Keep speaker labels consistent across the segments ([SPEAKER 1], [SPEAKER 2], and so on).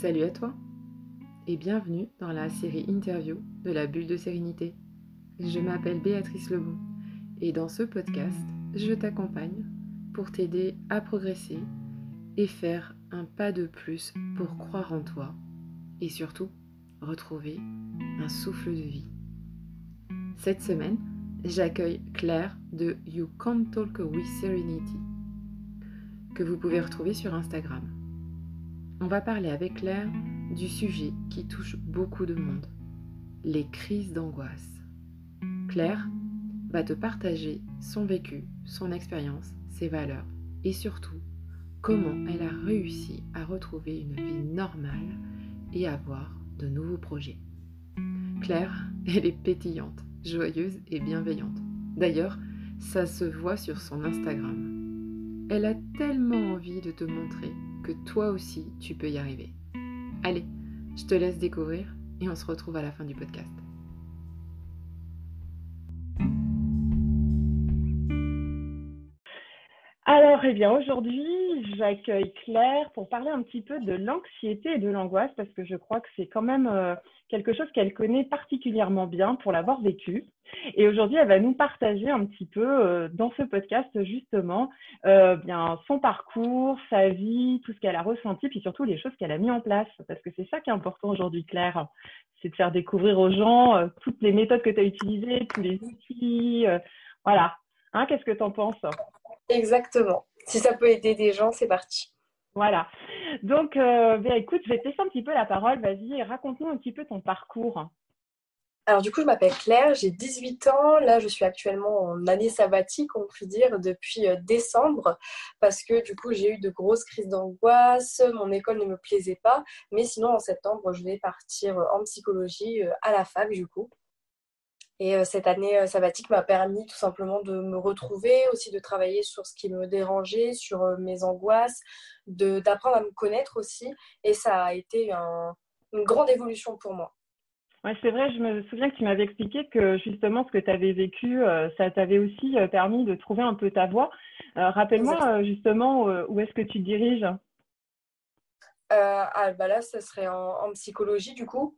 [SPEAKER 1] Salut à toi et bienvenue dans la série interview de la bulle de sérénité. Je m'appelle Béatrice Lebon et dans ce podcast, je t'accompagne pour t'aider à progresser et faire un pas de plus pour croire en toi et surtout retrouver un souffle de vie. Cette semaine, j'accueille Claire de You Can't Talk with Serenity que vous pouvez retrouver sur Instagram. On va parler avec Claire du sujet qui touche beaucoup de monde, les crises d'angoisse. Claire va te partager son vécu, son expérience, ses valeurs et surtout comment elle a réussi à retrouver une vie normale et avoir de nouveaux projets. Claire, elle est pétillante, joyeuse et bienveillante. D'ailleurs, ça se voit sur son Instagram. Elle a tellement envie de te montrer toi aussi tu peux y arriver. Allez, je te laisse découvrir et on se retrouve à la fin du podcast.
[SPEAKER 2] Alors, eh bien, aujourd'hui, j'accueille Claire pour parler un petit peu de l'anxiété et de l'angoisse parce que je crois que c'est quand même euh, quelque chose qu'elle connaît particulièrement bien pour l'avoir vécu. Et aujourd'hui, elle va nous partager un petit peu euh, dans ce podcast justement euh, bien son parcours, sa vie, tout ce qu'elle a ressenti, puis surtout les choses qu'elle a mis en place. Parce que c'est ça qui est important aujourd'hui, Claire, c'est de faire découvrir aux gens toutes les méthodes que tu as utilisées, tous les outils. voilà. Hein, Qu'est-ce que tu en penses?
[SPEAKER 3] Exactement. Si ça peut aider des gens, c'est parti.
[SPEAKER 2] Voilà. Donc, euh, ben, écoute, je vais te laisser un petit peu la parole. Vas-y, raconte-nous un petit peu ton parcours.
[SPEAKER 3] Alors du coup, je m'appelle Claire, j'ai 18 ans. Là, je suis actuellement en année sabbatique, on peut dire, depuis euh, décembre, parce que du coup, j'ai eu de grosses crises d'angoisse, mon école ne me plaisait pas. Mais sinon, en septembre, je vais partir en psychologie euh, à la fac, du coup. Et euh, cette année euh, sabbatique m'a permis tout simplement de me retrouver, aussi de travailler sur ce qui me dérangeait, sur euh, mes angoisses, d'apprendre à me connaître aussi. Et ça a été une grande évolution pour moi.
[SPEAKER 2] Ouais, c'est vrai, je me souviens que tu m'avais expliqué que justement ce que tu avais vécu, ça t'avait aussi permis de trouver un peu ta voie. Rappelle-moi justement où est-ce que tu diriges?
[SPEAKER 3] Ah, bah Là, ce serait en psychologie du coup.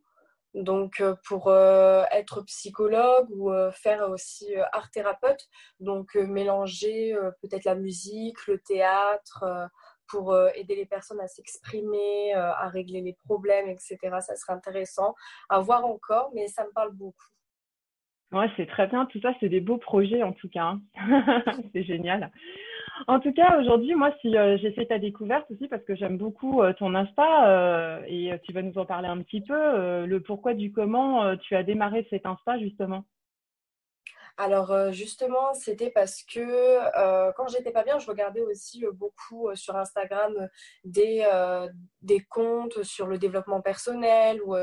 [SPEAKER 3] Donc, euh, pour euh, être psychologue ou euh, faire aussi art thérapeute, donc mélanger peut-être la musique, le théâtre, pour aider les personnes à s'exprimer, à régler les problèmes, etc. Ça serait intéressant à voir encore, mais ça me parle beaucoup.
[SPEAKER 2] Ouais, c'est très bien. Tout ça, c'est des beaux projets en tout cas. Hein. c'est génial. En tout cas, aujourd'hui, moi, si euh, j'ai fait ta découverte aussi parce que j'aime beaucoup euh, ton Insta euh, et tu vas nous en parler un petit peu, le pourquoi du comment tu as démarré cet Insta justement.
[SPEAKER 3] Alors euh, justement, c'était parce que euh, quand j'étais pas bien, je regardais aussi euh, beaucoup sur Instagram des, des comptes sur le développement personnel ou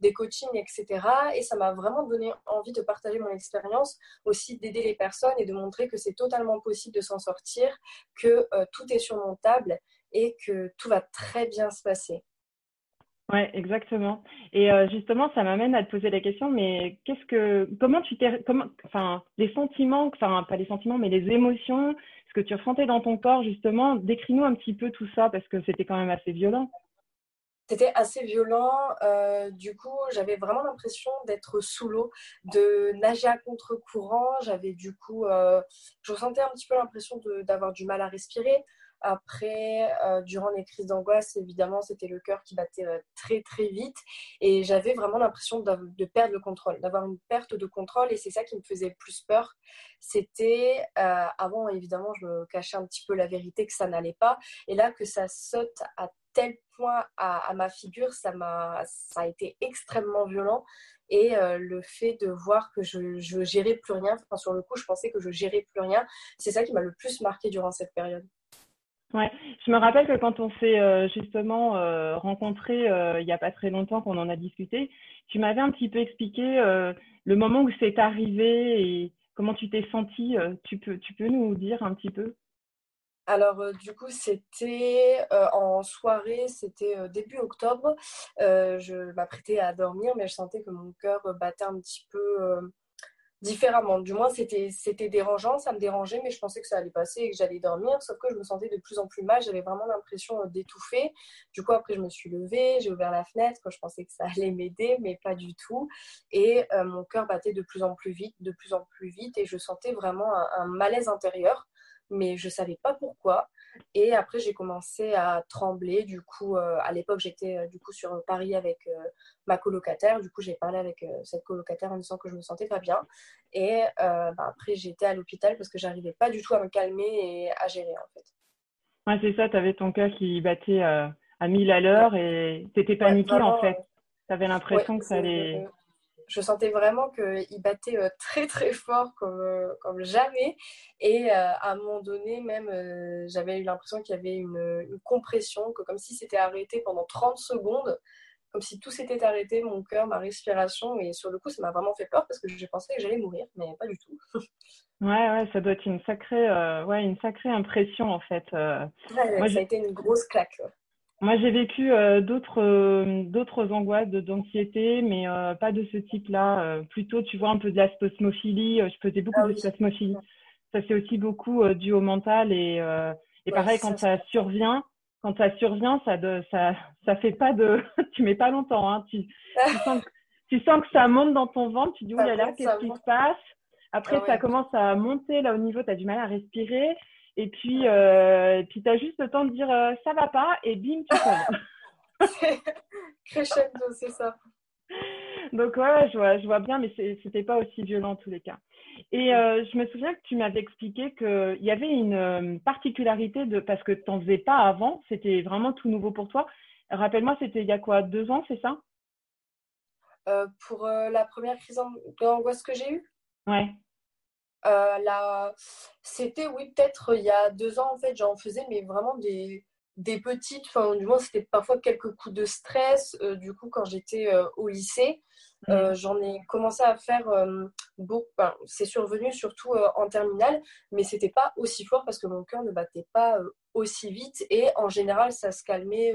[SPEAKER 3] des coachings, etc. Et ça m'a vraiment donné envie de partager mon expérience, aussi d'aider les personnes et de montrer que c'est totalement possible de s'en sortir, que tout est surmontable et que tout va très bien se passer.
[SPEAKER 2] Ouais, exactement. Et euh, justement, ça m'amène à te poser la question, mais qu'est-ce que, comment tu t'es, comment, enfin, les sentiments, enfin, pas les sentiments, mais les émotions, ce que tu ressentais dans ton corps, justement, décris-nous un petit peu tout ça, parce que c'était quand même assez violent.
[SPEAKER 3] C'était assez violent. Euh, du coup, j'avais vraiment l'impression d'être sous l'eau, de nager à contre-courant. J'avais du coup, euh, je ressentais un petit peu l'impression d'avoir du mal à respirer. Après, euh, durant les crises d'angoisse, évidemment, c'était le cœur qui battait euh, très très vite et j'avais vraiment l'impression de, perdre le contrôle, d'avoir une perte de contrôle et c'est ça qui me faisait plus peur. C'était euh, avant, évidemment, je me cachais un petit peu la vérité que ça n'allait pas et là que ça saute à tel point à, ma figure, ça m'a, ça a été extrêmement violent et le fait de voir que je, ne gérais plus rien, sur le coup, je pensais que je gérais plus rien, c'est ça qui m'a le plus marqué durant cette période.
[SPEAKER 2] Ouais, je me rappelle que quand on s'est euh, justement euh, rencontrés euh, il n'y a pas très longtemps, qu'on en a discuté, tu m'avais un petit peu expliqué le moment où c'est arrivé et comment tu t'es sentie. tu, peux, tu peux nous dire un petit peu?
[SPEAKER 3] Alors du coup c'était en soirée, c'était début octobre. je m'apprêtais à dormir mais je sentais que mon cœur battait un petit peu différemment. Du moins, c'était, dérangeant, ça me dérangeait, mais je pensais que ça allait passer et que j'allais dormir. Sauf que je me sentais de plus en plus mal, j'avais vraiment l'impression d'étouffer. Du coup, après, je me suis levée, j'ai ouvert la fenêtre, je pensais que ça allait m'aider, mais pas du tout. Et mon cœur battait de plus en plus vite, de plus en plus vite, et je sentais vraiment un malaise intérieur mais je savais pas pourquoi. Et après, j'ai commencé à trembler. Du coup, euh, à l'époque, j'étais euh, du coup sur Paris avec euh, ma colocataire. Du coup, j'ai parlé avec cette colocataire en disant que je me sentais pas bien. Et bah, après, j'étais à l'hôpital parce que j'arrivais pas du tout à me calmer et à gérer en fait.
[SPEAKER 2] Ouais, c'est ça. Tu avais ton cœur qui battait à 1000 à l'heure et tu étais paniquée en fait. Tu avais l'impression que ça allait
[SPEAKER 3] je sentais vraiment qu'il battait euh, très très fort comme, euh, comme jamais. Et euh, à un moment donné, même, j'avais eu l'impression qu'il y avait une, compression, que comme si c'était arrêté pendant 30 secondes, comme si tout s'était arrêté, mon cœur, ma respiration. Et sur le coup, ça m'a vraiment fait peur parce que j'ai pensé que j'allais mourir, mais pas du tout.
[SPEAKER 2] Ouais, ouais, ça doit être une sacrée, ouais, une sacrée impression en fait.
[SPEAKER 3] Moi, ça a été une grosse claque.
[SPEAKER 2] Moi, j'ai vécu euh, d'autres euh, d'autres angoisses, d'anxiété, mais euh, pas de ce type-là. plutôt, tu vois, un peu de la spasmophilie. je faisais beaucoup ah de spasmophilie. Ça, c'est aussi beaucoup dû au mental. Et, et pareil, quand ça, survient, quand ça survient, ça de, ça ça fait pas de... tu mets pas longtemps. Hein. Tu, tu, sens, tu sens que ça monte dans ton ventre. Tu dis, oh là là, qu'est-ce qui se passe? Après, ah ça commence à monter là au niveau. Tu as du mal à respirer. Et puis, euh, puis tu as juste le temps de dire euh, ça va pas et bim, tu tombes.
[SPEAKER 3] Crescendo, c'est ça.
[SPEAKER 2] Donc, ouais, je vois, je vois bien, mais c'était pas aussi violent en tous les cas. Et euh, je me souviens que tu m'avais expliqué qu'il y avait une euh, particularité de parce que tu n'en faisais pas avant, c'était vraiment tout nouveau pour toi. Rappelle-moi, c'était il y a quoi, deux ans, c'est ça?
[SPEAKER 3] Pour la première crise d'angoisse que j'ai eue?
[SPEAKER 2] Ouais.
[SPEAKER 3] Euh, là, c'était, oui, peut-être il y a deux ans, en fait, j'en faisais, mais vraiment des, des petites, enfin, du moins, c'était parfois quelques coups de stress. Euh, du coup, quand j'étais euh, au lycée, mmh. j'en ai commencé à faire beaucoup. c'est survenu surtout en terminale, mais c'était pas aussi fort parce que mon cœur ne battait pas aussi vite. Et en général, ça se calmait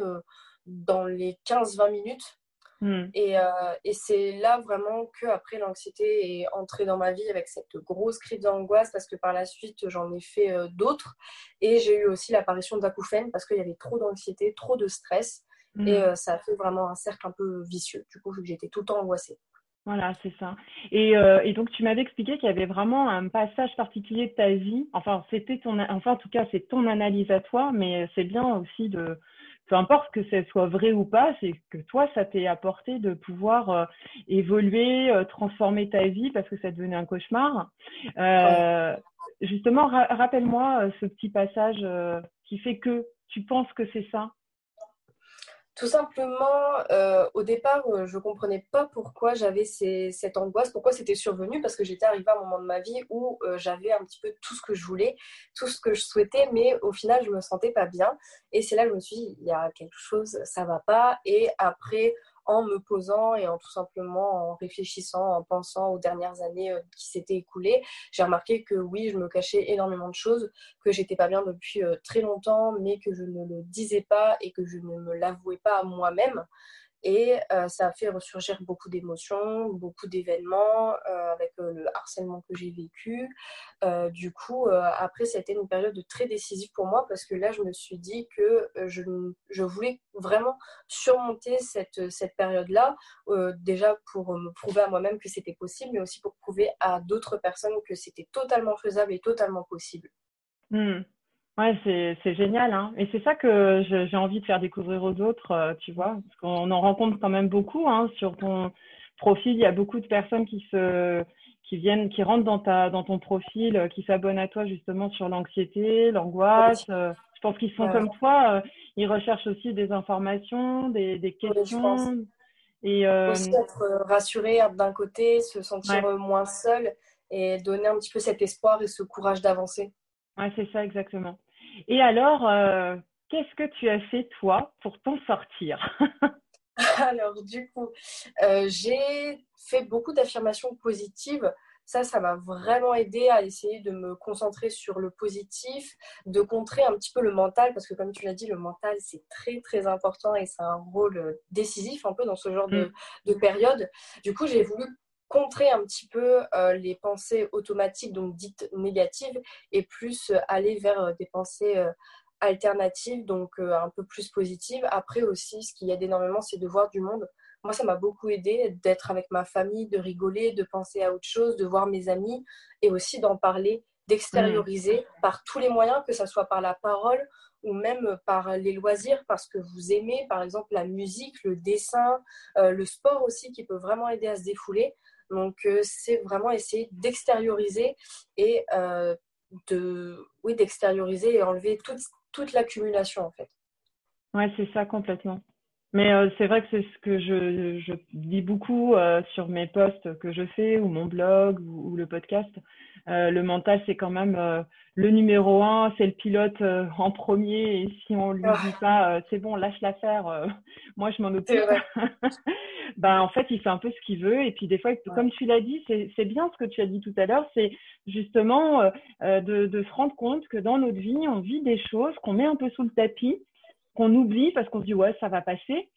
[SPEAKER 3] dans les 15-20 minutes. Hmm. Et, euh, et c'est là vraiment que après l'anxiété est entrée dans ma vie avec cette grosse crise d'angoisse parce que par la suite j'en ai fait euh, d'autres et j'ai eu aussi l'apparition d'acouphènes parce qu'il y avait trop d'anxiété, trop de stress et hmm. euh, ça a fait vraiment un cercle un peu vicieux du coup vu que j'étais tout le temps angoissée.
[SPEAKER 2] Voilà, c'est ça. Et, et, donc tu m'avais expliqué qu'il y avait vraiment un passage particulier de ta vie. Enfin, c'était ton, enfin en tout cas c'est ton analyse à toi, mais c'est bien aussi de peu importe que ce soit vrai ou pas, c'est que toi, ça t'est apporté de pouvoir euh, évoluer, euh, transformer ta vie parce que ça devenait un cauchemar. Euh, justement, rappelle-moi ce petit passage qui fait que tu penses que c'est ça.
[SPEAKER 3] Tout simplement, euh, au départ, euh, je ne comprenais pas pourquoi j'avais cette angoisse, pourquoi c'était survenu, parce que j'étais arrivée à un moment de ma vie où euh, j'avais un petit peu tout ce que je voulais, tout ce que je souhaitais, mais au final, je ne me sentais pas bien. Et c'est là que je me suis dit, il y a quelque chose, ça ne va pas. Et après, en me posant et en tout simplement en réfléchissant, en pensant aux dernières années euh, qui s'étaient écoulées, j'ai remarqué que oui, je me cachais énormément de choses, que j'étais pas bien depuis euh, très longtemps, mais que je ne le disais pas et que je ne me l'avouais pas à moi-même. Et euh, ça a fait ressurgir beaucoup d'émotions, beaucoup d'événements euh, avec euh, le harcèlement que j'ai vécu. du coup, après, ça a été une période très décisive pour moi parce que là, je me suis dit que je, je voulais vraiment surmonter cette, cette période-là, déjà pour me prouver à moi-même que c'était possible, mais aussi pour prouver à d'autres personnes que c'était totalement faisable et totalement possible.
[SPEAKER 2] Hmm. Ouais, c'est génial. Hein. Et c'est ça que j'ai envie de faire découvrir aux autres, euh, tu vois, parce qu'on en rencontre quand même beaucoup. Hein, sur ton profil, il y a beaucoup de personnes qui se qui viennent, qui rentrent dans ta dans ton profil, euh, qui s'abonnent à toi justement sur l'anxiété, l'angoisse. Euh, je pense qu'ils sont comme toi. ils recherchent aussi des informations, des, des questions.
[SPEAKER 3] et aussi être rassuré d'un côté, se sentir moins seul et donner un petit peu cet espoir et ce courage d'avancer.
[SPEAKER 2] Ouais, c'est ça exactement. Et alors, euh, qu'est-ce que tu as fait toi pour t'en sortir
[SPEAKER 3] Alors, du coup, euh, j'ai fait beaucoup d'affirmations positives. Ça, ça m'a vraiment aidé à essayer de me concentrer sur le positif, de contrer un petit peu le mental, parce que comme tu l'as dit, le mental, c'est très, très important et c'est un rôle décisif un peu dans ce genre de, mm. de période. Du coup, j'ai voulu contrer un petit peu les pensées automatiques, donc dites négatives, et plus aller vers des pensées alternatives, donc un peu plus positives. Après aussi, ce qui aide énormément, c'est de voir du monde. Moi, ça m'a beaucoup aidé d'être avec ma famille, de rigoler, de penser à autre chose, de voir mes amis et aussi d'en parler, d'extérioriser mmh. par tous les moyens, que ce soit par la parole ou même par les loisirs, parce que vous aimez, par exemple, la musique, le dessin, euh, le sport aussi, qui peut vraiment aider à se défouler. Donc, euh, c'est vraiment essayer d'extérioriser et euh, de, oui, d'extérioriser et enlever toute, toute l'accumulation, en fait.
[SPEAKER 2] Ouais, c'est ça complètement. Mais euh, c'est vrai que c'est ce que je, je dis beaucoup sur mes posts que je fais ou mon blog ou, le podcast. Euh, le mental, c'est quand même le numéro un, c'est le pilote en premier. Et si on lui dit pas, c'est bon, lâche l'affaire, moi je m'en occupe. ben, en fait, il fait un peu ce qu'il veut. Et puis des fois, comme tu l'as dit, c'est bien ce que tu as dit tout à l'heure, c'est justement de, de se rendre compte que dans notre vie, on vit des choses qu'on met un peu sous le tapis qu'on oublie parce qu'on se dit ouais ça va passer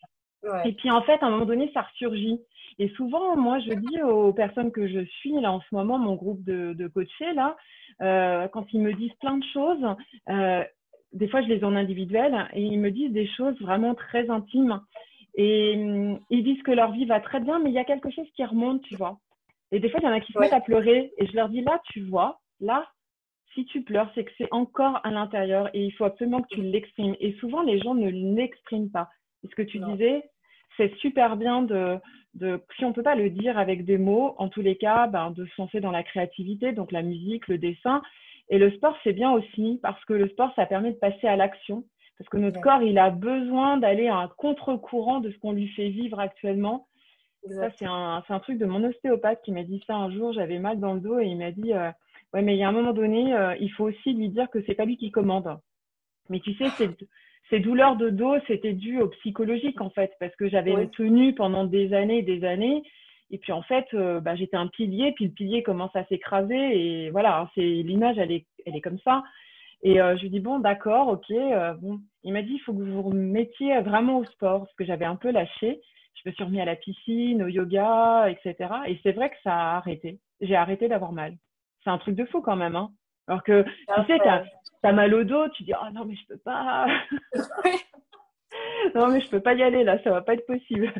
[SPEAKER 2] et puis en fait à un moment donné ça ressurgit. Et souvent moi je dis aux personnes que je suis là en ce moment mon groupe de, de coachés là euh, quand ils me disent plein de choses euh, des fois je les ai en individuel et ils me disent des choses vraiment très intimes. Et hum, ils disent que leur vie va très bien mais il y a quelque chose qui remonte tu vois. Et des fois il y en a qui se mettent à pleurer et je leur dis là tu vois là si tu pleures, c'est que c'est encore à l'intérieur et il faut absolument que tu l'exprimes. Et souvent, les gens ne l'expriment pas. Et ce que tu disais, c'est super bien de, de, si on ne peut pas le dire avec des mots, en tous les cas, ben, de se lancer dans la créativité, donc la musique, le dessin. Et le sport, c'est bien aussi parce que le sport, ça permet de passer à l'action. Parce que notre corps, il a besoin d'aller à un contre-courant de ce qu'on lui fait vivre actuellement. Ça, c'est un, un, truc de mon ostéopathe qui m'a dit ça un jour. J'avais mal dans le dos et il m'a dit euh, Ouais, mais il y a un moment donné, euh, il faut aussi lui dire que c'est pas lui qui commande. Mais tu sais, ces douleurs de dos, c'était dû au psychologique en fait, parce que j'avais tenu pendant des années, et des années, et puis en fait, euh, bah, j'étais un pilier, puis le pilier commence à s'écraser, et voilà, hein, c'est l'image, elle est, elle est comme ça. Et euh, je lui dis bon, d'accord, ok. bon, il m'a dit il faut que vous vous remettiez vraiment au sport, parce que j'avais un peu lâché. Je me suis remis à la piscine, au yoga, etc. Et c'est vrai que ça a arrêté. J'ai arrêté d'avoir mal c'est un truc de fou quand même. Hein. Alors que tu sais, mal au dos, tu dis oh non mais je peux pas. non mais je peux pas y aller là, ça va pas être possible.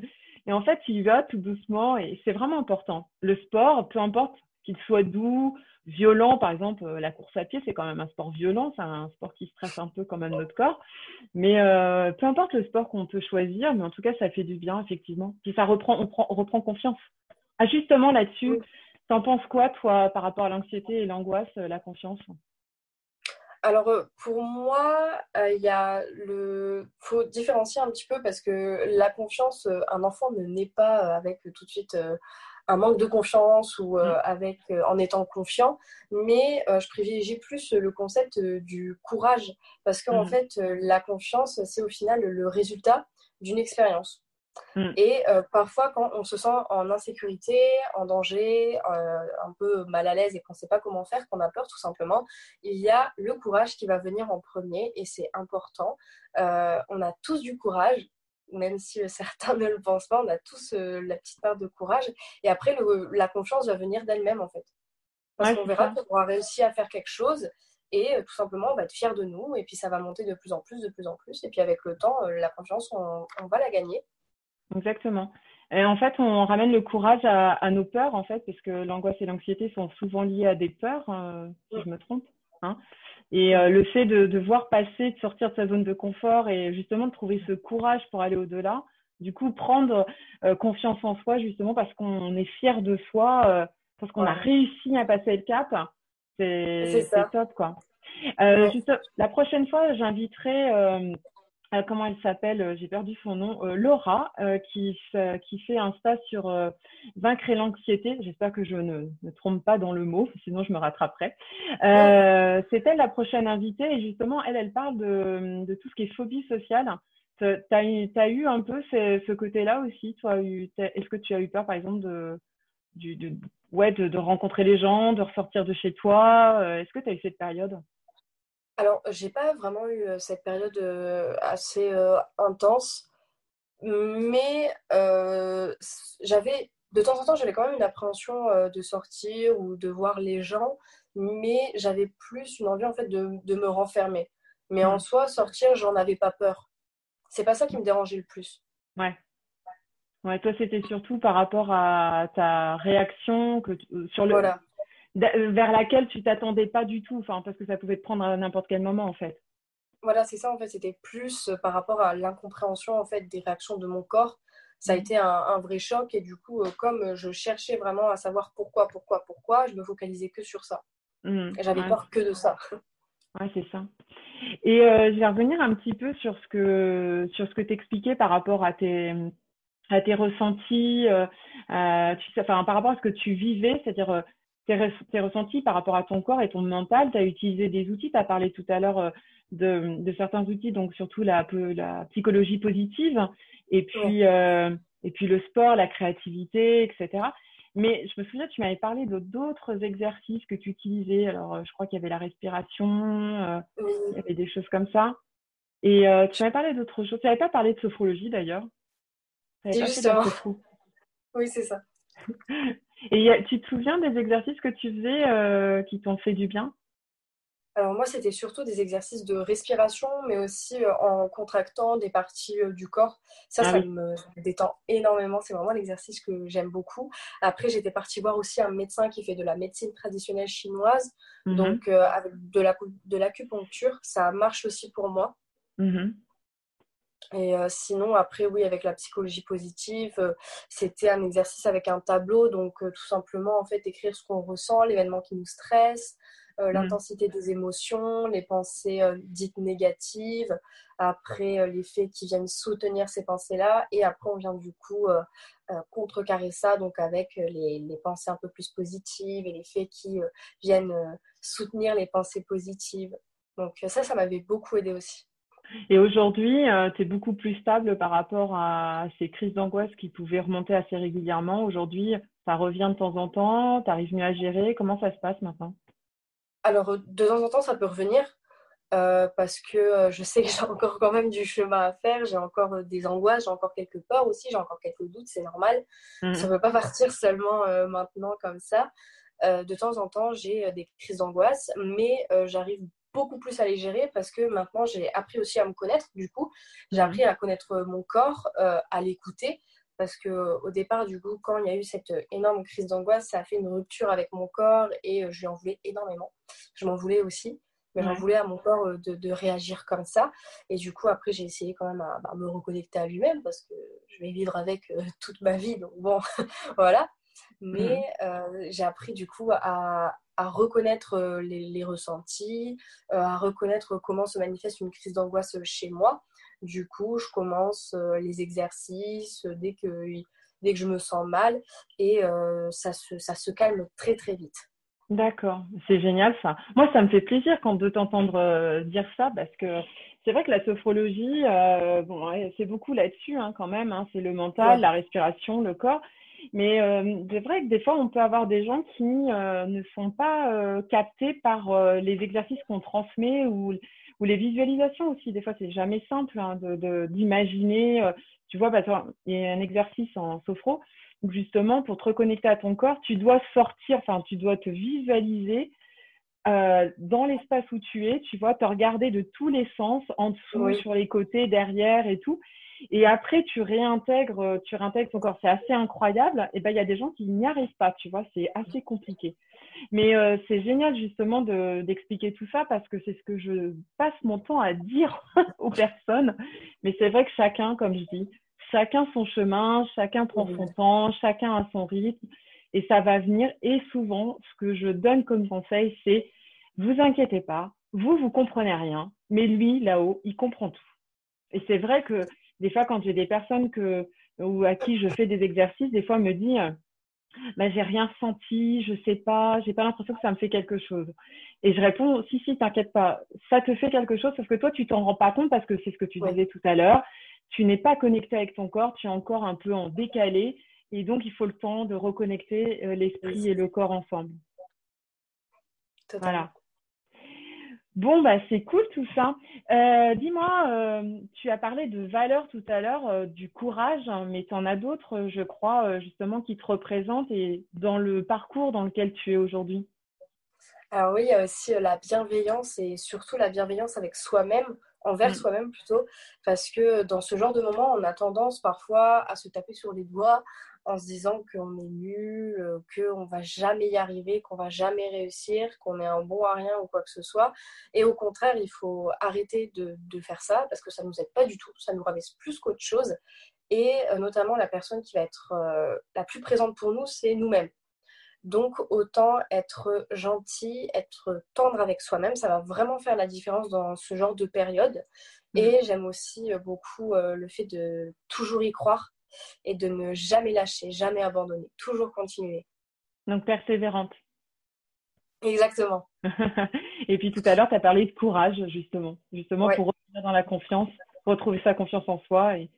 [SPEAKER 2] Et en fait, y vas tout doucement et c'est vraiment important. Le sport, peu importe qu'il soit doux, violent, par exemple, euh, la course à pied, c'est quand même un sport violent, c'est un sport qui stresse un peu quand même notre corps. Mais euh, peu importe le sport qu'on peut choisir, mais en tout cas, ça fait du bien, effectivement. Puis ça reprend, on, prend, on reprend confiance. Ah, justement là-dessus, T'en penses quoi, toi, par rapport à l'anxiété et l'angoisse, euh, la confiance?
[SPEAKER 3] Alors euh, pour moi, euh, il y a le faut différencier un petit peu parce que la confiance, un enfant ne naît pas avec tout de suite un manque de confiance ou mm. avec en étant confiant, mais je privilégie plus le concept du courage parce qu'en en mm. fait la confiance c'est au final le résultat d'une expérience. Mm. Et euh, parfois, quand on se sent en insécurité, en danger, euh, un peu mal à l'aise et qu'on ne sait pas comment faire, qu'on a peur tout simplement, il y a le courage qui va venir en premier et c'est important. Euh, on a tous du courage, même si certains ne le pensent pas, on a tous la petite part de courage. Et après, la confiance va venir d'elle-même en fait. Parce qu'on verra qu'on aura réussi à faire quelque chose et tout simplement on va être fier de nous et puis ça va monter de plus en plus, de plus en plus. Et puis avec le temps, la confiance, on va la gagner.
[SPEAKER 2] Exactement. Et en fait, on ramène le courage à, nos peurs, en fait, parce que l'angoisse et l'anxiété sont souvent liées à des peurs, euh, si je me trompe. Hein. Et euh, le fait de, de, voir passer, de sortir de sa zone de confort et justement de trouver ce courage pour aller au-delà, du coup, prendre euh, confiance en soi, justement, parce qu'on est fier de soi, parce qu'on a réussi à passer le cap, c'est top, quoi. Juste, la prochaine fois, j'inviterai euh, comment elle s'appelle, euh, j'ai perdu son nom, euh, Laura, qui, qui fait un stage sur vaincre l'anxiété. J'espère que je ne me trompe pas dans le mot, sinon je me rattraperai. C'est elle la prochaine invitée et justement, elle, elle parle de, de tout ce qui est phobie sociale. Tu as, eu un peu ce, côté-là aussi toi Est-ce que tu as eu peur, par exemple, de, de, ouais, de, de rencontrer les gens, de ressortir de chez toi Est-ce que tu as eu cette période?
[SPEAKER 3] Alors, j'ai pas vraiment eu euh, cette période euh, assez euh, intense, mais j'avais de temps en temps, j'avais quand même une appréhension de sortir ou de voir les gens, mais j'avais plus une envie en fait de, de me renfermer. Mais en mm. soi, sortir, j'en avais pas peur. C'est pas ça qui me dérangeait le plus.
[SPEAKER 2] Ouais. Ouais, toi, c'était surtout par rapport à ta réaction que sur le voilà. Euh, vers laquelle tu t'attendais pas du tout, enfin parce que ça pouvait te prendre à n'importe quel moment en fait.
[SPEAKER 3] Voilà, c'est ça en fait. C'était plus par rapport à l'incompréhension en fait des réactions de mon corps ça a mm. été un, vrai choc. Et du coup, euh, comme je cherchais vraiment à savoir pourquoi, pourquoi, pourquoi, je me focalisais que sur ça. Mm. J'avais peur que de ça.
[SPEAKER 2] Ouais, c'est ça. Et euh, je vais revenir un petit peu sur ce que sur ce que t'expliquais par rapport à tes à tes ressentis, euh, tu sais, enfin, par rapport à ce que tu vivais, c'est-à-dire tes, ressentis par rapport à ton corps et ton mental. Tu as utilisé des outils, tu as parlé tout à l'heure de, de, certains outils, donc surtout la, la psychologie positive et puis, euh, et puis le sport, la créativité, etc. Mais je me souviens, tu m'avais parlé de d'autres exercices que tu utilisais. Alors, euh, je crois qu'il y avait la respiration, euh, il y avait des choses comme ça. Et tu m'avais parlé d'autres choses. Tu n'avais pas parlé de sophrologie d'ailleurs.
[SPEAKER 3] Justement. Oui, c'est ça.
[SPEAKER 2] Et tu te souviens des exercices que tu faisais qui t'ont fait du bien?
[SPEAKER 3] Alors moi, c'était surtout des exercices de respiration, mais aussi euh, en contractant des parties euh, du corps. Ça, ah ça, me, détend énormément. C'est vraiment l'exercice que j'aime beaucoup. Après, j'étais partie voir aussi un médecin qui fait de la médecine traditionnelle chinoise. Mhm. Donc, euh, avec de l'acupuncture, ça marche aussi pour moi. Mhm. Et sinon, après, oui, avec la psychologie positive, c'était un exercice avec un tableau. Donc, tout simplement, en fait, écrire ce qu'on ressent, l'événement qui nous stresse, euh, mm. l'intensité des émotions, les pensées euh, dites négatives, après euh, les faits qui viennent soutenir ces pensées-là, et après on vient du coup contrecarrer ça donc avec les, les, pensées un peu plus positives et les faits qui viennent soutenir les pensées positives. Donc ça, ça m'avait beaucoup aidé aussi.
[SPEAKER 2] Et aujourd'hui, tu es beaucoup plus stable par rapport à ces crises d'angoisse qui pouvaient remonter assez régulièrement. Aujourd'hui, ça revient de temps en temps, tu arrives mieux à gérer. Comment ça se passe maintenant?
[SPEAKER 3] Alors, de temps en temps, ça peut revenir euh, parce que euh, je sais que j'ai encore quand même du chemin à faire, j'ai encore euh, des angoisses, j'ai encore quelques peurs aussi, j'ai encore quelques doutes, c'est normal. Mmh. Ça ne peut pas partir seulement maintenant comme ça. de temps en temps, j'ai des crises d'angoisse, mais j'arrive beaucoup plus à les gérer parce que maintenant, j'ai appris aussi à me connaître. Du coup, j'ai appris à connaître mon corps, à l'écouter parce que au départ, du coup, quand il y a eu cette énorme crise d'angoisse, ça a fait une rupture avec mon corps et euh, je lui en voulais énormément. Je m'en voulais aussi, mais j'en voulais à mon corps euh, de, réagir comme ça. Et du coup, après, j'ai essayé quand même à, bah, me reconnecter à lui-même parce que je vais vivre avec euh, toute ma vie. Donc bon, voilà. Mais j'ai appris du coup à, reconnaître les, ressentis, à reconnaître comment se manifeste une crise d'angoisse chez moi du coup, je commence euh, les exercices euh, dès que, dès que je me sens mal et euh, ça, se, ça se calme très très vite.
[SPEAKER 2] D'accord, c'est génial ça. Moi, ça me fait plaisir quand de t'entendre dire ça parce que c'est vrai que la sophrologie, bon, c'est beaucoup là-dessus hein, quand même. Hein. c'est le mental, la respiration, le corps. Mais c'est vrai que des fois, on peut avoir des gens qui ne sont pas captés par les exercices qu'on transmet ou ou les visualisations aussi. Des fois, c'est jamais simple hein, d'imaginer. De, tu vois, bah, il y a un exercice en sophro où justement, pour te reconnecter à ton corps, tu dois sortir, enfin, tu dois te visualiser euh, dans l'espace où tu es, tu vois, te regarder de tous les sens, en dessous, sur les côtés, derrière et tout. Et après, tu réintègres, tu réintègres ton corps. C'est assez incroyable. Et ben, il y a des gens qui n'y arrivent pas, tu vois, c'est assez compliqué. Mais euh, c'est génial justement d'expliquer tout ça parce que c'est ce que je passe mon temps à dire aux personnes. Mais c'est vrai que chacun, comme je dis, chacun son chemin, chacun prend son temps, chacun a son rythme et ça va venir. Et souvent, ce que je donne comme conseil, c'est vous inquiétez pas, vous, vous comprenez rien, mais lui, là-haut, il comprend tout. Et c'est vrai que des fois, quand j'ai des personnes que, ou à qui je fais des exercices, des fois, me dit bah, j'ai rien senti, je sais pas, j'ai pas l'impression que ça me fait quelque chose. Et je réponds, si, si, t'inquiète pas, ça te fait quelque chose, sauf que toi, tu t'en rends pas compte parce que c'est ce que tu disais tout à l'heure. Tu n'es pas connecté avec ton corps, tu es encore un peu en décalé. Et donc, il faut le temps de reconnecter euh, l'esprit et le corps ensemble. Voilà. Bon, bah, c'est cool tout ça. Euh, dis-moi, euh, tu as parlé de valeurs tout à l'heure, euh, du courage, hein, mais tu en as d'autres, je crois, justement, qui te représentent et dans le parcours dans lequel tu es aujourd'hui?
[SPEAKER 3] Alors oui, il y a aussi la bienveillance et surtout la bienveillance avec soi-même, envers mm. soi-même plutôt, parce que dans ce genre de moment, on a tendance parfois à se taper sur les doigts, en se disant qu'on est nul, euh, qu'on va jamais y arriver, qu'on va jamais réussir, qu'on est un bon à rien ou quoi que ce soit. Et au contraire, il faut arrêter de, faire ça parce que ça ne nous aide pas du tout, ça nous rabaisse plus qu'autre chose. Et euh, notamment, la personne qui va être euh, la plus présente pour nous, c'est nous-mêmes. Donc, autant être gentil, être tendre avec soi-même, ça va vraiment faire la différence dans ce genre de période. Mmh. Et j'aime aussi beaucoup le fait de toujours y croire et de ne jamais lâcher, jamais abandonner, toujours continuer.
[SPEAKER 2] Donc persévérante.
[SPEAKER 3] Exactement.
[SPEAKER 2] et puis tout à l'heure, tu as parlé de courage, justement, justement pour revenir dans la confiance, retrouver sa confiance en soi. Et,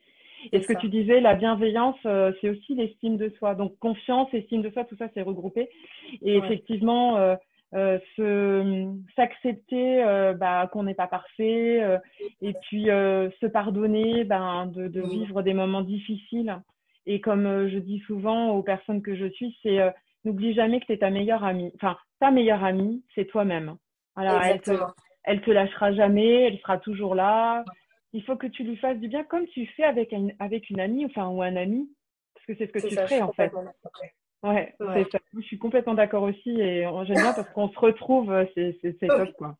[SPEAKER 2] ce que tu disais, la bienveillance, euh, c'est aussi l'estime de soi. Donc confiance, estime de soi, tout ça, c'est regroupé. Et effectivement, euh, euh, se s'accepter euh, bah, qu'on n'est pas parfait euh, et puis se pardonner ben, de, de, vivre des moments difficiles. Et comme je dis souvent aux personnes que je suis, c'est n'oublie jamais que tu es ta meilleure amie. Enfin, ta meilleure amie, c'est toi-même. Alors, elle te, elle te lâchera jamais, elle sera toujours là. Il faut que tu lui fasses du bien comme tu fais avec, avec une amie enfin, ou un ami, parce que c'est ce que tu ferais en fait. Ouais, ça. Je suis complètement d'accord aussi et j'aime bien parce qu'on se retrouve, euh, c'est top quoi.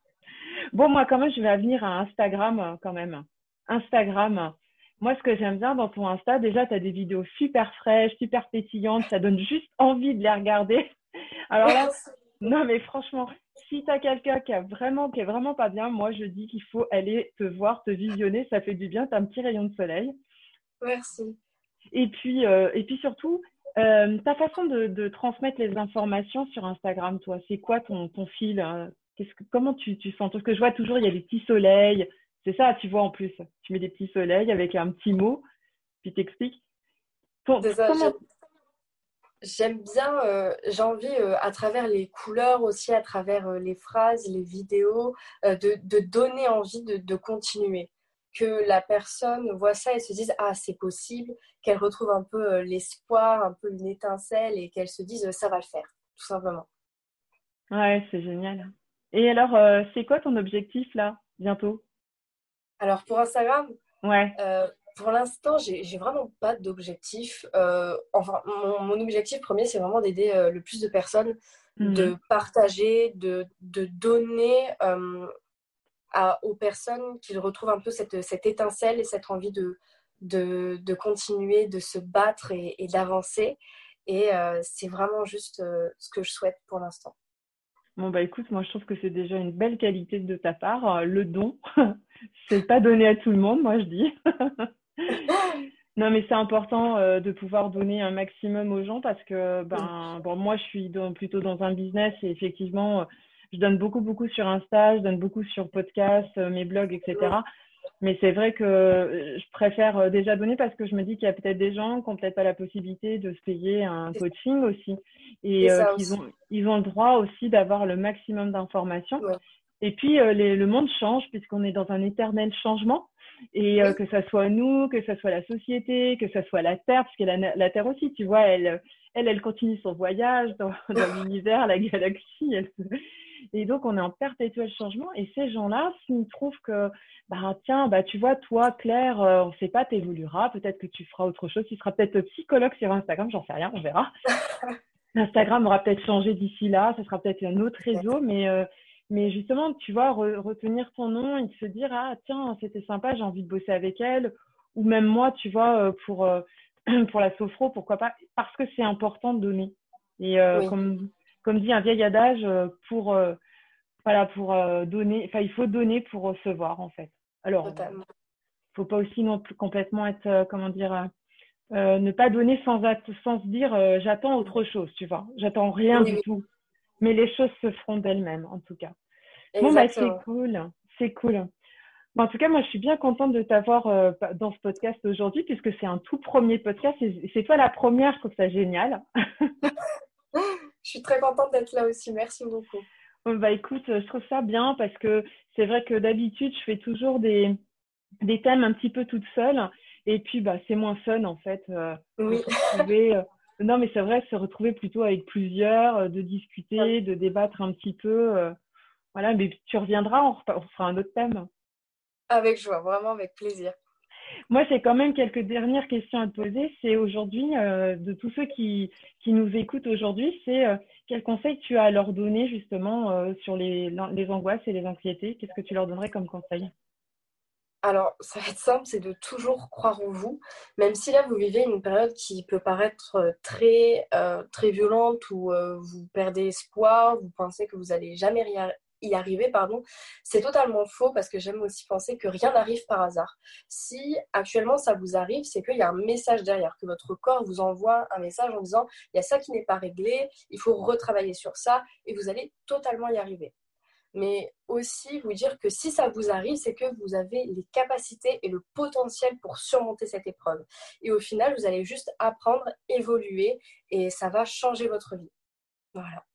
[SPEAKER 2] Bon, moi quand même, je vais venir à Instagram euh, quand même. Instagram. Moi, ce que j'aime bien dans ton Insta, déjà, tu as des vidéos super fraîches, super pétillantes, ça donne juste envie de les regarder. Alors là, non mais franchement, si tu as quelqu'un qui, a vraiment, qui est vraiment pas bien, moi je dis qu'il faut aller te voir, te visionner, ça fait du bien, tu as un petit rayon de soleil.
[SPEAKER 3] Merci.
[SPEAKER 2] Et puis, euh, et puis surtout, euh, ta façon de, transmettre les informations sur Instagram, toi, c'est quoi ton, ton fil hein que, Comment tu, tu sens? Parce que je vois toujours, il y a des petits soleils. C'est ça, tu vois en plus. Tu mets des petits soleils avec un petit mot, puis t'expliques.
[SPEAKER 3] J'aime bien, euh, j'ai envie euh, à travers les couleurs aussi, à travers les phrases, les vidéos, de, de, donner envie de, de continuer que la personne voit ça et se dise ah c'est possible, qu'elle retrouve un peu euh, l'espoir, un peu une étincelle et qu'elle se dise ça va le faire, tout simplement.
[SPEAKER 2] Ouais, c'est génial. Et alors, euh, c'est quoi ton objectif là, bientôt?
[SPEAKER 3] Alors pour Instagram,
[SPEAKER 2] ouais.
[SPEAKER 3] Euh, pour l'instant, j'ai vraiment pas d'objectif. enfin, mon, objectif premier, c'est vraiment d'aider le plus de personnes, de mhm. partager, de, de donner aux personnes qu'ils retrouvent un peu cette, cette, étincelle et cette envie de, de, de continuer, de se battre et, d'avancer. Et euh, c'est vraiment juste euh, ce que je souhaite pour l'instant.
[SPEAKER 2] Bon, bah écoute, moi je trouve que c'est déjà une belle qualité de ta part. Le don, c'est pas donné à tout le monde, moi je dis. non, mais c'est important euh, de pouvoir donner un maximum aux gens parce que, ben, bon, moi je suis plutôt dans un business et effectivement, je donne beaucoup, beaucoup sur Insta, je donne beaucoup sur podcast, euh, mes blogs, etc. Mais c'est vrai que euh, je préfère euh, déjà donner parce que je me dis qu'il y a peut-être des gens qui n'ont peut-être pas la possibilité de se payer un coaching aussi. Et qu'ils ont, ils ont le droit aussi d'avoir le maximum d'informations. Et puis, le monde change puisqu'on est dans un éternel changement. Et que ce soit nous, que ce soit la société, que ce soit la Terre, parce que la, la Terre aussi, tu vois, elle, elle, elle continue son voyage dans, dans l'univers, la galaxie. Elle, et donc, on est en perpétuel changement. Et ces gens-là, s'ils trouvent que, bah, tiens, bah, tu vois, toi, Claire, euh, on ne sait pas, tu évolueras, peut-être que tu feras autre chose. Tu seras peut-être psychologue sur Instagram, j'en sais rien, on verra. Instagram aura peut-être changé d'ici là, ce sera peut-être un autre réseau, mais, euh, mais justement, tu vois, retenir ton nom et se dire, ah, tiens, c'était sympa, j'ai envie de bosser avec elle. Ou même moi, tu vois, euh, pour, pour la sophro, pourquoi pas, parce que c'est important de donner. Et comme comme dit un vieil adage, euh, pour, euh, voilà, pour euh, donner, enfin, il faut donner pour recevoir, en fait. Alors, il ne faut pas aussi non plus complètement être, comment dire, ne pas donner sans, sans se dire j'attends autre chose, tu vois. J'attends rien du tout. Mais les choses se feront d'elles-mêmes, en tout cas. Bon, bah, c'est cool. C'est cool. en tout cas, moi, je suis bien contente de t'avoir dans ce podcast aujourd'hui, puisque c'est un tout premier podcast. C'est toi la première, je trouve ça génial.
[SPEAKER 3] Je suis très contente d'être là aussi. Merci beaucoup.
[SPEAKER 2] Bah écoute, je trouve ça bien parce que c'est vrai que d'habitude, je fais toujours des, des thèmes un petit peu toute seule. Et puis, bah, c'est moins fun en fait. Euh,
[SPEAKER 3] oui.
[SPEAKER 2] Euh, non, mais c'est vrai, se retrouver plutôt avec plusieurs, euh, de discuter, de débattre un petit peu. voilà, mais tu reviendras, on, on fera un autre thème.
[SPEAKER 3] Avec joie, vraiment avec plaisir.
[SPEAKER 2] Moi, j'ai quand même quelques dernières questions à te poser. C'est aujourd'hui, euh, de tous ceux qui, qui nous écoutent aujourd'hui, c'est euh, quel conseil tu as à leur donner justement euh, sur les, les angoisses et les anxiétés? Qu'est-ce que tu leur donnerais comme conseil?
[SPEAKER 3] Alors, ça va être simple, c'est de toujours croire en vous, même si là vous vivez une période qui peut paraître très, très violente où vous perdez espoir, vous pensez que vous n'allez jamais y arriver, pardon, c'est totalement faux parce que j'aime aussi penser que rien n'arrive par hasard. Si actuellement ça vous arrive, c'est qu'il y a un message derrière, que votre corps vous envoie un message en disant il y a ça qui n'est pas réglé, il faut retravailler sur ça et vous allez totalement y arriver. Mais aussi vous dire que si ça vous arrive, c'est que vous avez les capacités et le potentiel pour surmonter cette épreuve. Et au final, vous allez juste apprendre, évoluer et ça va changer votre vie. Voilà.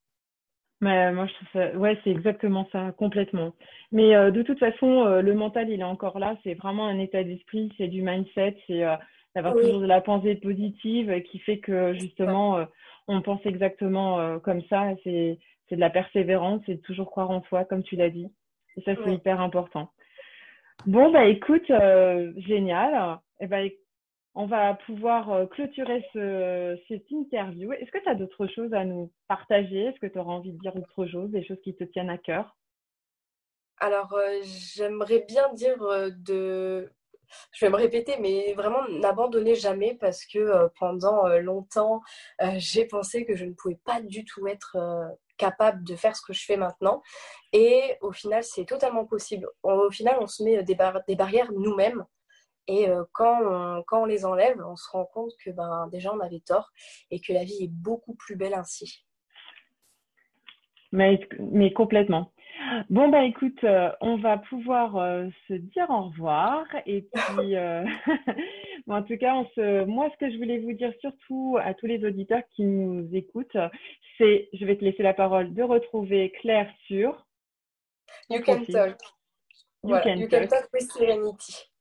[SPEAKER 2] Mais moi, je trouve ça, ouais, c'est exactement ça, complètement. Mais euh, de toute façon, euh, le mental, il est encore là. C'est vraiment un état d'esprit, c'est du mindset, c'est euh, d'avoir toujours de la pensée positive qui fait que justement, on pense exactement comme ça. C'est, c'est de la persévérance, c'est de toujours croire en soi, comme tu l'as dit. Et ça, c'est hyper important. Bon, bah écoute, génial. Et eh ben, on va pouvoir euh, clôturer cette interview. Est-ce que tu as d'autres choses à nous partager? Est-ce que tu auras envie de dire autre chose, des choses qui te tiennent à cœur?
[SPEAKER 3] Alors, euh, j'aimerais bien dire euh, de... Je vais me répéter, mais vraiment n'abandonnez jamais parce que pendant longtemps, j'ai pensé que je ne pouvais pas du tout être capable de faire ce que je fais maintenant. Et au final, c'est totalement possible. Au final, on se met des barrières nous-mêmes. Et quand, on, quand on les enlève, on se rend compte que ben, déjà on avait tort et que la vie est beaucoup plus belle ainsi.
[SPEAKER 2] Mais, mais complètement. Bon, bah écoute, euh, on va pouvoir euh, se dire au revoir. Et puis, en tout cas, on se... moi, ce que je voulais vous dire surtout à tous les auditeurs qui nous écoutent, c'est, je vais te laisser la parole, de retrouver Claire sur...
[SPEAKER 3] You can talk. You, can, you can talk with serenity.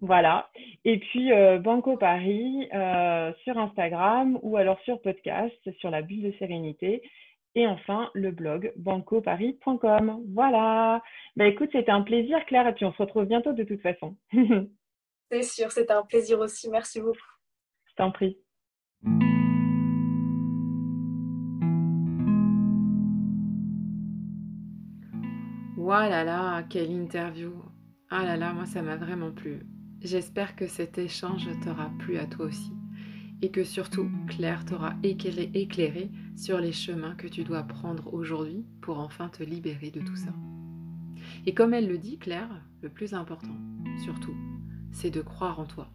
[SPEAKER 2] Voilà. Et puis euh, Banco Paris euh, sur Instagram ou alors sur podcast sur la bulle de sérénité. Et enfin, le blog bancoparis.com. Voilà. Bah écoute, c'était un plaisir, Claire, et puis on se retrouve bientôt de toute façon.
[SPEAKER 3] C'est sûr, c'était un plaisir aussi. Merci beaucoup.
[SPEAKER 2] Je t'en prie.
[SPEAKER 1] Voilà là, quelle interview. Ah là là, moi ça m'a vraiment plu. J'espère que cet échange t'aura plu à toi aussi et que surtout Claire t'aura éclairé, sur les chemins que tu dois prendre aujourd'hui pour enfin te libérer de tout ça. Et comme elle le dit, Claire, le plus important, surtout, c'est de croire en toi,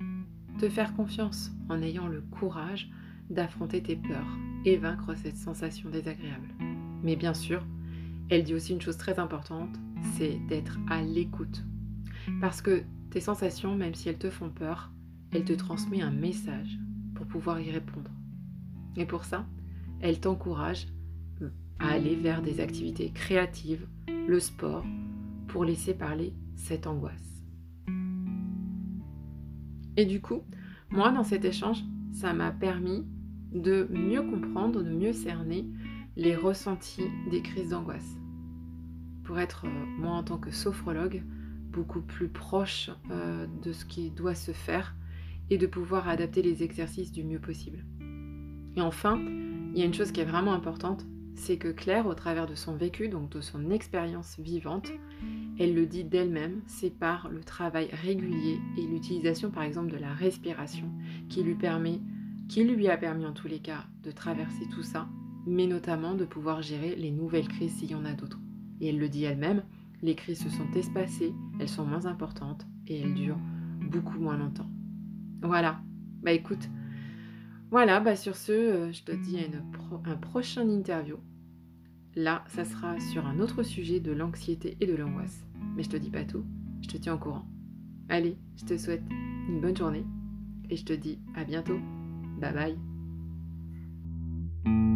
[SPEAKER 1] te faire confiance en ayant le courage d'affronter tes peurs et vaincre cette sensation désagréable. Mais bien sûr, elle dit aussi une chose très importante, c'est d'être à l'écoute. Parce que tes sensations, même si elles te font peur, elles te transmettent un message pour pouvoir y répondre. Et pour ça, elle t'encourage à aller vers des activités créatives, le sport, pour laisser parler cette angoisse. Et du coup, moi, dans cet échange, ça m'a permis de mieux comprendre, de mieux cerner les ressentis des crises d'angoisse. Pour être, euh, moi en tant que sophrologue, beaucoup plus proche euh, de ce qui doit se faire et de pouvoir adapter les exercices du mieux possible. Et enfin, il y a une chose qui est vraiment importante, c'est que Claire, au travers de son vécu, donc de son expérience vivante, elle le dit d'elle-même, c'est par le travail régulier et l'utilisation par exemple de la respiration qui lui permet, qui lui a permis en tous les cas de traverser tout ça, mais notamment de pouvoir gérer les nouvelles crises s'il y en a d'autres. Et elle le dit elle-même, les crises se sont espacées, elles sont moins importantes et elles durent beaucoup moins longtemps. Voilà, bah écoute, voilà, bah sur ce, euh, je te dis à un prochain interview. Là, ça sera sur un autre sujet de l'anxiété et de l'angoisse. Mais je te dis pas tout, je te tiens au courant. Allez, je te souhaite une bonne journée et je te dis à bientôt. Bye bye.